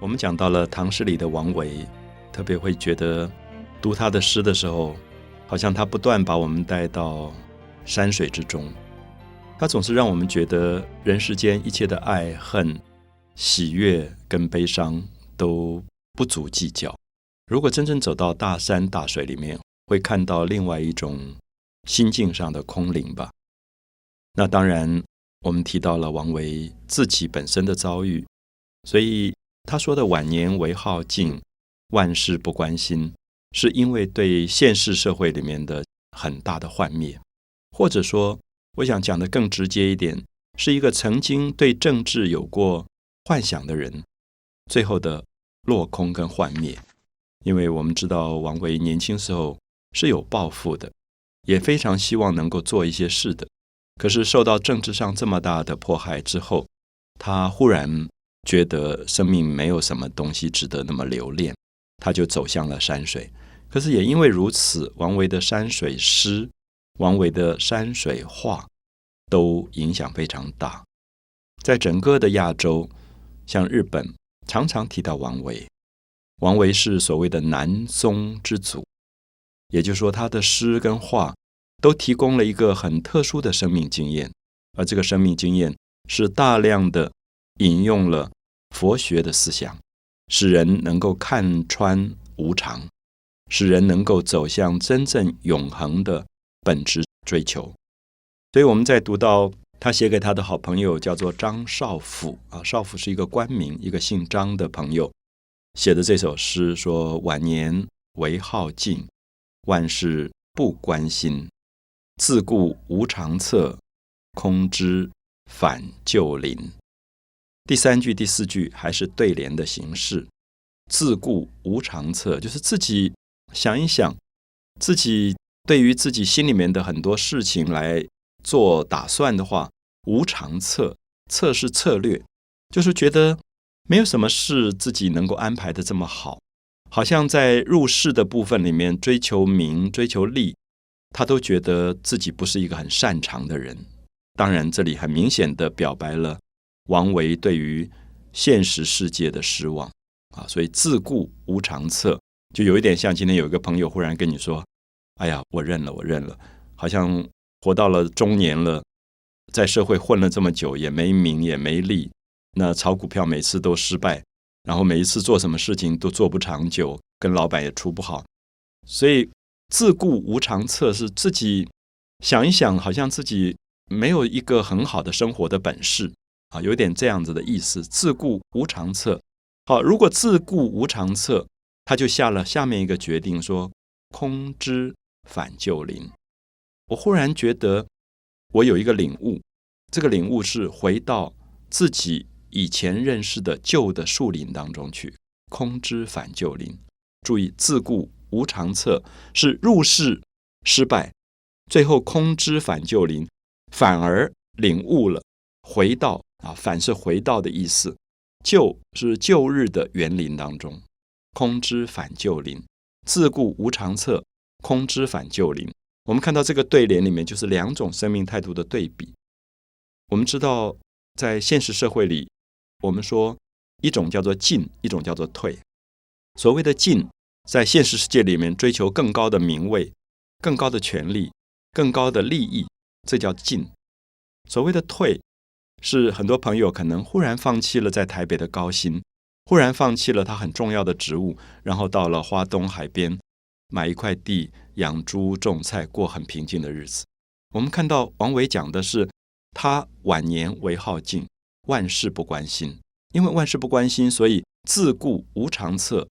我们讲到了唐诗里的王维，特别会觉得读他的诗的时候，好像他不断把我们带到山水之中。他总是让我们觉得人世间一切的爱恨、喜悦跟悲伤都不足计较。如果真正走到大山大水里面，会看到另外一种心境上的空灵吧。那当然，我们提到了王维自己本身的遭遇，所以。他说的“晚年为好静，万事不关心”，是因为对现实社会里面的很大的幻灭，或者说，我想讲的更直接一点，是一个曾经对政治有过幻想的人，最后的落空跟幻灭。因为我们知道，王维年轻时候是有抱负的，也非常希望能够做一些事的，可是受到政治上这么大的迫害之后，他忽然。觉得生命没有什么东西值得那么留恋，他就走向了山水。可是也因为如此，王维的山水诗、王维的山水画都影响非常大。在整个的亚洲，像日本，常常提到王维。王维是所谓的南宗之祖，也就是说，他的诗跟画都提供了一个很特殊的生命经验，而这个生命经验是大量的引用了。佛学的思想，使人能够看穿无常，使人能够走向真正永恒的本质追求。所以我们在读到他写给他的好朋友叫做张少府啊，少府是一个官名，一个姓张的朋友写的这首诗，说晚年唯好静，万事不关心，自顾无长策，空知返旧林。第三句、第四句还是对联的形式，“自顾无长策”，就是自己想一想，自己对于自己心里面的很多事情来做打算的话，“无长策”，“策”是策略，就是觉得没有什么事自己能够安排的这么好，好像在入世的部分里面追求名、追求利，他都觉得自己不是一个很擅长的人。当然，这里很明显的表白了。王维对于现实世界的失望啊，所以自顾无长策，就有一点像今天有一个朋友忽然跟你说：“哎呀，我认了，我认了。”好像活到了中年了，在社会混了这么久，也没名也没利，那炒股票每次都失败，然后每一次做什么事情都做不长久，跟老板也处不好，所以自顾无长策是自己想一想，好像自己没有一个很好的生活的本事。啊，有点这样子的意思，自顾无常策。好，如果自顾无常策，他就下了下面一个决定，说空知返旧林。我忽然觉得，我有一个领悟，这个领悟是回到自己以前认识的旧的树林当中去。空知返旧林，注意自顾无常策是入世失败，最后空知返旧林，反而领悟了，回到。啊，反是回到的意思，旧是旧日的园林当中，空知返旧林，自顾无长策，空知返旧林。我们看到这个对联里面，就是两种生命态度的对比。我们知道，在现实社会里，我们说一种叫做进，一种叫做退。所谓的进，在现实世界里面追求更高的名位、更高的权利、更高的利益，这叫进。所谓的退。是很多朋友可能忽然放弃了在台北的高薪，忽然放弃了他很重要的职务，然后到了花东海边买一块地养猪种菜，过很平静的日子。我们看到王维讲的是他晚年为好静，万事不关心，因为万事不关心，所以自顾无长策。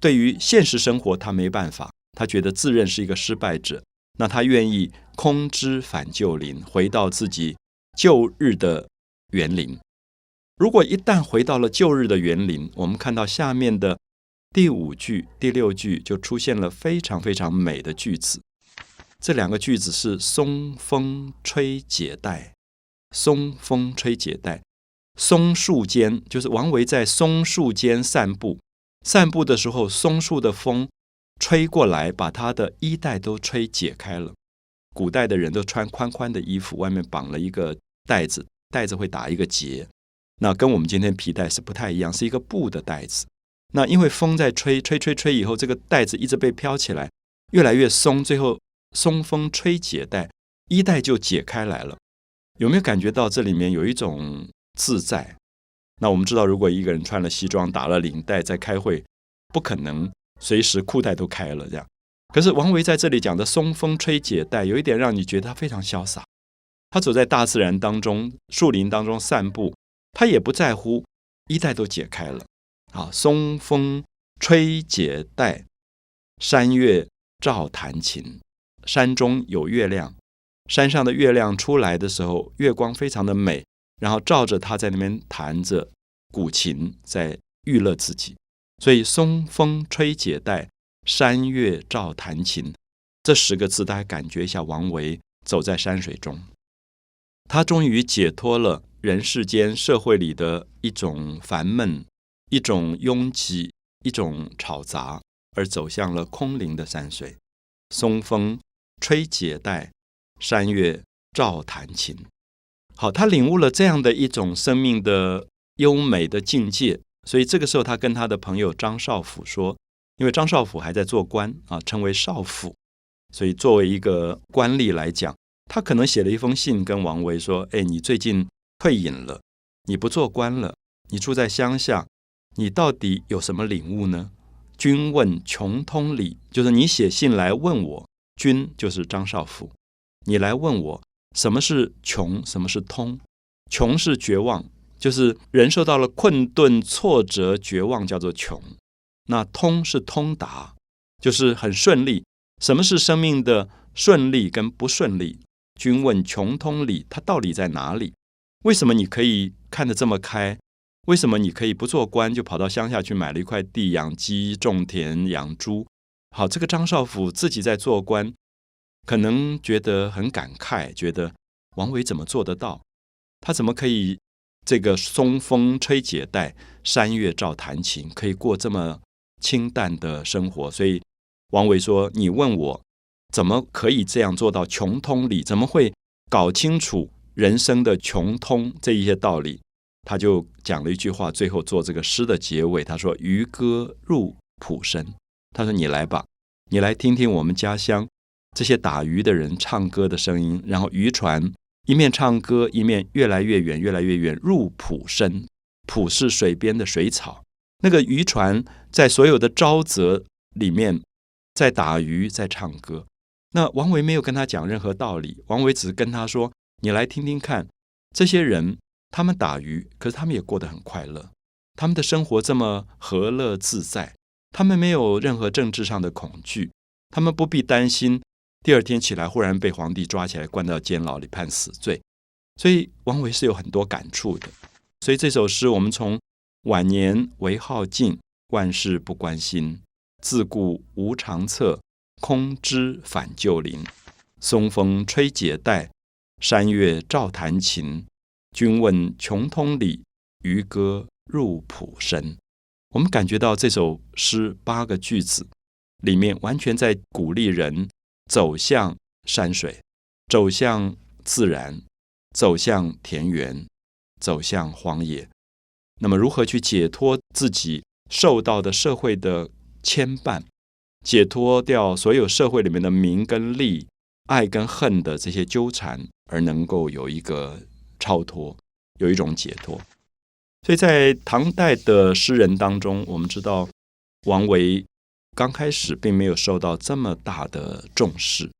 对于现实生活，他没办法，他觉得自认是一个失败者，那他愿意空知返旧林，回到自己旧日的。园林，如果一旦回到了旧日的园林，我们看到下面的第五句、第六句就出现了非常非常美的句子。这两个句子是“松风吹解带”，“松风吹解带”，松树间就是王维在松树间散步，散步的时候，松树的风吹过来，把他的衣带都吹解开了。古代的人都穿宽宽的衣服，外面绑了一个带子。带子会打一个结，那跟我们今天皮带是不太一样，是一个布的带子。那因为风在吹，吹吹吹以后，这个带子一直被飘起来，越来越松，最后松风吹解带，衣带就解开来了。有没有感觉到这里面有一种自在？那我们知道，如果一个人穿了西装，打了领带，在开会，不可能随时裤带都开了这样。可是王维在这里讲的“松风吹解带”，有一点让你觉得他非常潇洒。他走在大自然当中，树林当中散步，他也不在乎衣带都解开了。啊，松风吹解带，山月照弹琴。山中有月亮，山上的月亮出来的时候，月光非常的美，然后照着他在那边弹着古琴，在娱乐自己。所以“松风吹解带”。山月照弹琴，这十个字，大家感觉一下。王维走在山水中，他终于解脱了人世间社会里的一种烦闷、一种拥挤、一种吵杂，而走向了空灵的山水。松风吹解带，山月照弹琴。好，他领悟了这样的一种生命的优美的境界，所以这个时候，他跟他的朋友张少府说。因为张少府还在做官啊，称为少府，所以作为一个官吏来讲，他可能写了一封信跟王维说：“哎，你最近退隐了，你不做官了，你住在乡下，你到底有什么领悟呢？”君问穷通理，就是你写信来问我，君就是张少府，你来问我什么是穷，什么是通？穷是绝望，就是人受到了困顿、挫折、绝望，叫做穷。那通是通达，就是很顺利。什么是生命的顺利跟不顺利？君问穷通理，它到底在哪里？为什么你可以看得这么开？为什么你可以不做官就跑到乡下去买了一块地养鸡、种田、养猪？好，这个张少府自己在做官，可能觉得很感慨，觉得王维怎么做得到？他怎么可以这个松风吹解带，山月照弹琴，可以过这么？清淡的生活，所以王维说：“你问我怎么可以这样做到穷通理？怎么会搞清楚人生的穷通这一些道理？”他就讲了一句话，最后做这个诗的结尾。他说：“渔歌入浦深。”他说：“你来吧，你来听听我们家乡这些打鱼的人唱歌的声音。然后渔船一面唱歌，一面越来越远，越来越远，入浦深。浦是水边的水草。”那个渔船在所有的沼泽里面，在打鱼，在唱歌。那王维没有跟他讲任何道理，王维只是跟他说：“你来听听看，这些人他们打鱼，可是他们也过得很快乐，他们的生活这么和乐自在，他们没有任何政治上的恐惧，他们不必担心第二天起来忽然被皇帝抓起来关到监牢里判死罪。”所以王维是有很多感触的。所以这首诗我们从。晚年唯好静，万事不关心。自顾无长策，空知返旧林。松风吹解带，山月照弹琴。君问穷通理，渔歌入浦深。我们感觉到这首诗八个句子里面，完全在鼓励人走向山水，走向自然，走向田园，走向荒野。那么，如何去解脱自己受到的社会的牵绊，解脱掉所有社会里面的名跟利、爱跟恨的这些纠缠，而能够有一个超脱，有一种解脱。所以在唐代的诗人当中，我们知道王维刚开始并没有受到这么大的重视，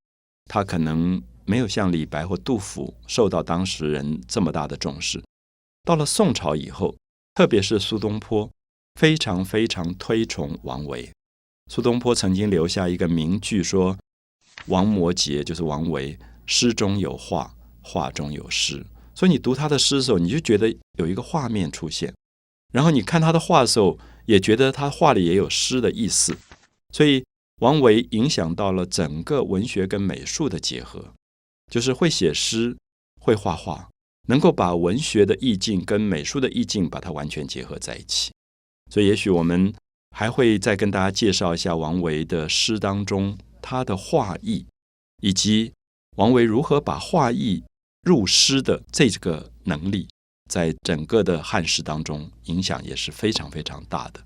他可能没有像李白或杜甫受到当时人这么大的重视。到了宋朝以后。特别是苏东坡，非常非常推崇王维。苏东坡曾经留下一个名句说：“王摩诘就是王维，诗中有画，画中有诗。”所以你读他的诗的时候，你就觉得有一个画面出现；然后你看他的画的时候，也觉得他画里也有诗的意思。所以王维影响到了整个文学跟美术的结合，就是会写诗，会画画。能够把文学的意境跟美术的意境把它完全结合在一起，所以也许我们还会再跟大家介绍一下王维的诗当中他的画意，以及王维如何把画意入诗的这个能力，在整个的汉诗当中影响也是非常非常大的。